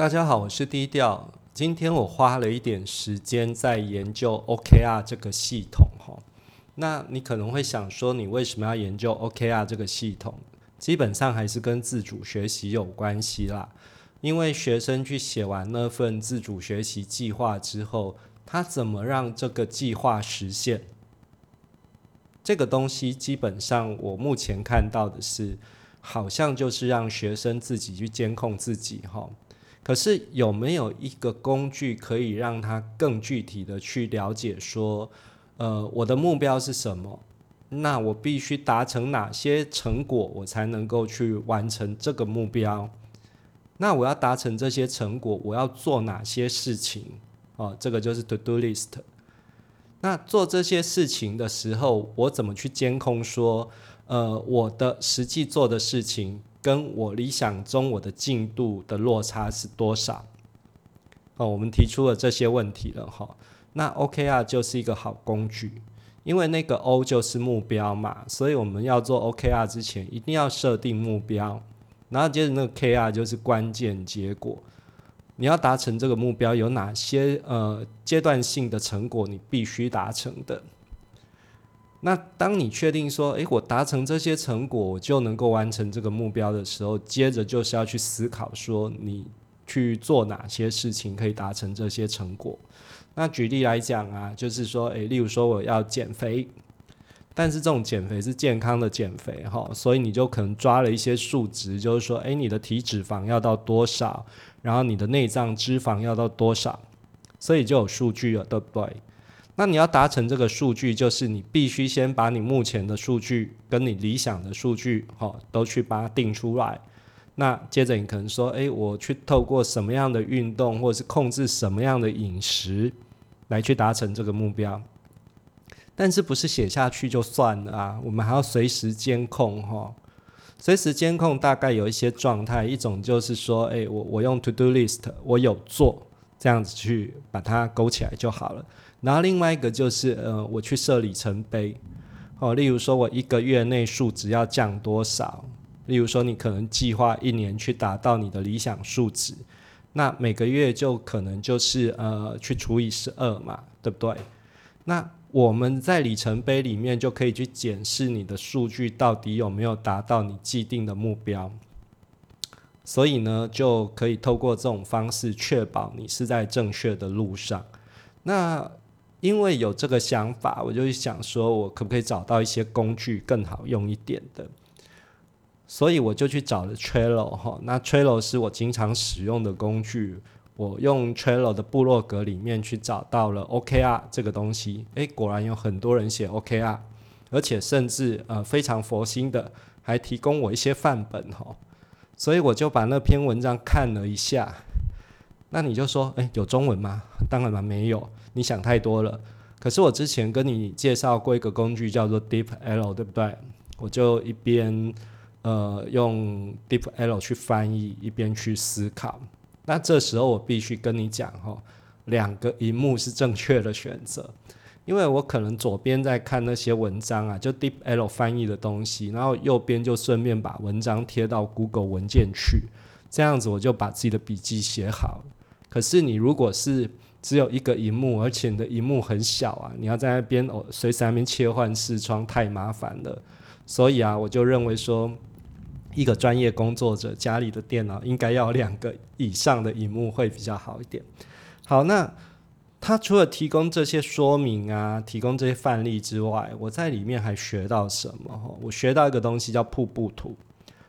大家好，我是低调。今天我花了一点时间在研究 OKR 这个系统哈。那你可能会想说，你为什么要研究 OKR 这个系统？基本上还是跟自主学习有关系啦。因为学生去写完那份自主学习计划之后，他怎么让这个计划实现？这个东西基本上我目前看到的是，好像就是让学生自己去监控自己哈。可是有没有一个工具可以让他更具体的去了解说，呃，我的目标是什么？那我必须达成哪些成果，我才能够去完成这个目标？那我要达成这些成果，我要做哪些事情？哦，这个就是 to do list。那做这些事情的时候，我怎么去监控说，呃，我的实际做的事情？跟我理想中我的进度的落差是多少？哦，我们提出了这些问题了哈。那 OKR 就是一个好工具，因为那个 O 就是目标嘛，所以我们要做 OKR 之前一定要设定目标，然后接着那个 KR 就是关键结果。你要达成这个目标，有哪些呃阶段性的成果你必须达成的？那当你确定说，诶，我达成这些成果，我就能够完成这个目标的时候，接着就是要去思考说，你去做哪些事情可以达成这些成果。那举例来讲啊，就是说，诶，例如说我要减肥，但是这种减肥是健康的减肥哈，所以你就可能抓了一些数值，就是说，诶，你的体脂肪要到多少，然后你的内脏脂肪要到多少，所以就有数据了，对不对？那你要达成这个数据，就是你必须先把你目前的数据跟你理想的数据，哈，都去把它定出来。那接着你可能说，诶，我去透过什么样的运动，或者是控制什么样的饮食，来去达成这个目标。但是不是写下去就算了啊？我们还要随时监控，哈，随时监控大概有一些状态，一种就是说，诶，我我用 to do list，我有做，这样子去把它勾起来就好了。然后另外一个就是，呃，我去设里程碑，哦，例如说我一个月内数值要降多少？例如说你可能计划一年去达到你的理想数值，那每个月就可能就是呃去除以十二嘛，对不对？那我们在里程碑里面就可以去检视你的数据到底有没有达到你既定的目标，所以呢，就可以透过这种方式确保你是在正确的路上。那因为有这个想法，我就想说，我可不可以找到一些工具更好用一点的？所以我就去找了 Trello 哈。那 Trello 是我经常使用的工具。我用 Trello 的部落格里面去找到了 OKR 这个东西。诶，果然有很多人写 OKR，而且甚至呃非常佛心的，还提供我一些范本哈。所以我就把那篇文章看了一下。那你就说，诶，有中文吗？当然了，没有。你想太多了。可是我之前跟你介绍过一个工具，叫做 DeepL，对不对？我就一边呃用 DeepL 去翻译，一边去思考。那这时候我必须跟你讲哦，两个荧幕是正确的选择，因为我可能左边在看那些文章啊，就 DeepL 翻译的东西，然后右边就顺便把文章贴到 Google 文件去，这样子我就把自己的笔记写好。可是你如果是只有一个荧幕，而且你的荧幕很小啊，你要在那边哦，随时那边切换视窗太麻烦了。所以啊，我就认为说，一个专业工作者家里的电脑应该要两个以上的荧幕会比较好一点。好，那他除了提供这些说明啊，提供这些范例之外，我在里面还学到什么？我学到一个东西叫瀑布图。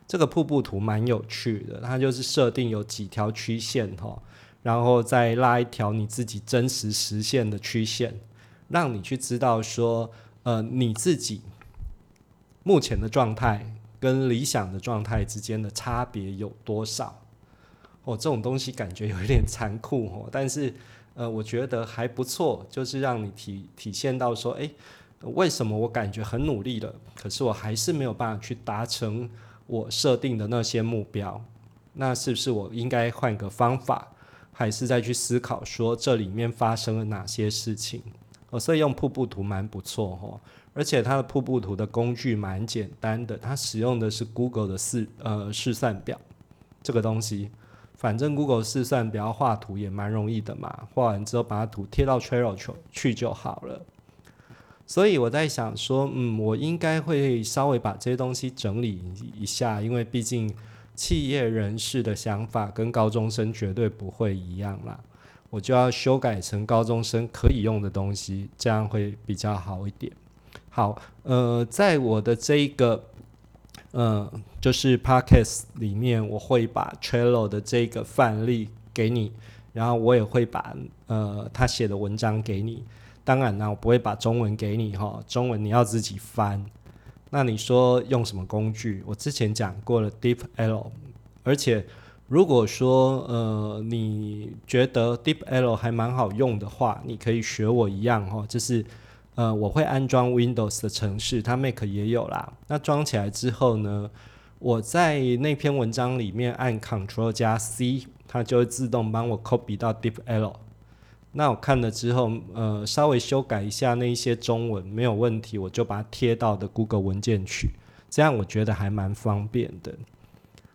这个瀑布图蛮有趣的，它就是设定有几条曲线哈。然后再拉一条你自己真实实现的曲线，让你去知道说，呃，你自己目前的状态跟理想的状态之间的差别有多少？哦，这种东西感觉有一点残酷哦，但是呃，我觉得还不错，就是让你体体现到说，诶，为什么我感觉很努力了，可是我还是没有办法去达成我设定的那些目标？那是不是我应该换个方法？还是再去思考说这里面发生了哪些事情，哦，所以用瀑布图蛮不错哦，而且它的瀑布图的工具蛮简单的，它使用的是 Google 的试呃试算表，这个东西反正 Google 试算表画图也蛮容易的嘛，画完之后把它图贴到 Trello 去就好了。所以我在想说，嗯，我应该会稍微把这些东西整理一下，因为毕竟企业人士的想法跟高中生绝对不会一样啦。我就要修改成高中生可以用的东西，这样会比较好一点。好，呃，在我的这一个，嗯，就是 Podcast 里面，我会把 Trello 的这个范例给你，然后我也会把呃他写的文章给你。当然呢，我不会把中文给你哈，中文你要自己翻。那你说用什么工具？我之前讲过了，DeepL。而且如果说呃你觉得 DeepL 还蛮好用的话，你可以学我一样哈，就是呃我会安装 Windows 的程式，它 Mac 也有啦。那装起来之后呢，我在那篇文章里面按 Ctrl 加 C，它就会自动帮我 copy 到 DeepL。那我看了之后，呃，稍微修改一下那一些中文没有问题，我就把它贴到的 Google 文件去，这样我觉得还蛮方便的。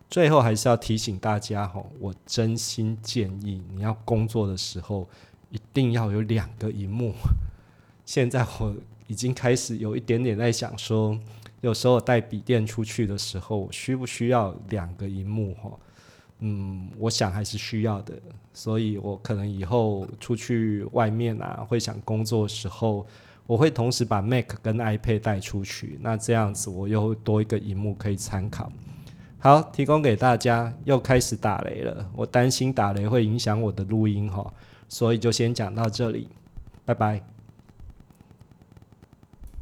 最后还是要提醒大家哈，我真心建议你要工作的时候一定要有两个荧幕。现在我已经开始有一点点在想说，有时候带笔电出去的时候，我需不需要两个荧幕哈？嗯，我想还是需要的，所以我可能以后出去外面啊，会想工作时候，我会同时把 Mac 跟 iPad 带出去，那这样子我又多一个荧幕可以参考。好，提供给大家，又开始打雷了，我担心打雷会影响我的录音哈，所以就先讲到这里，拜拜。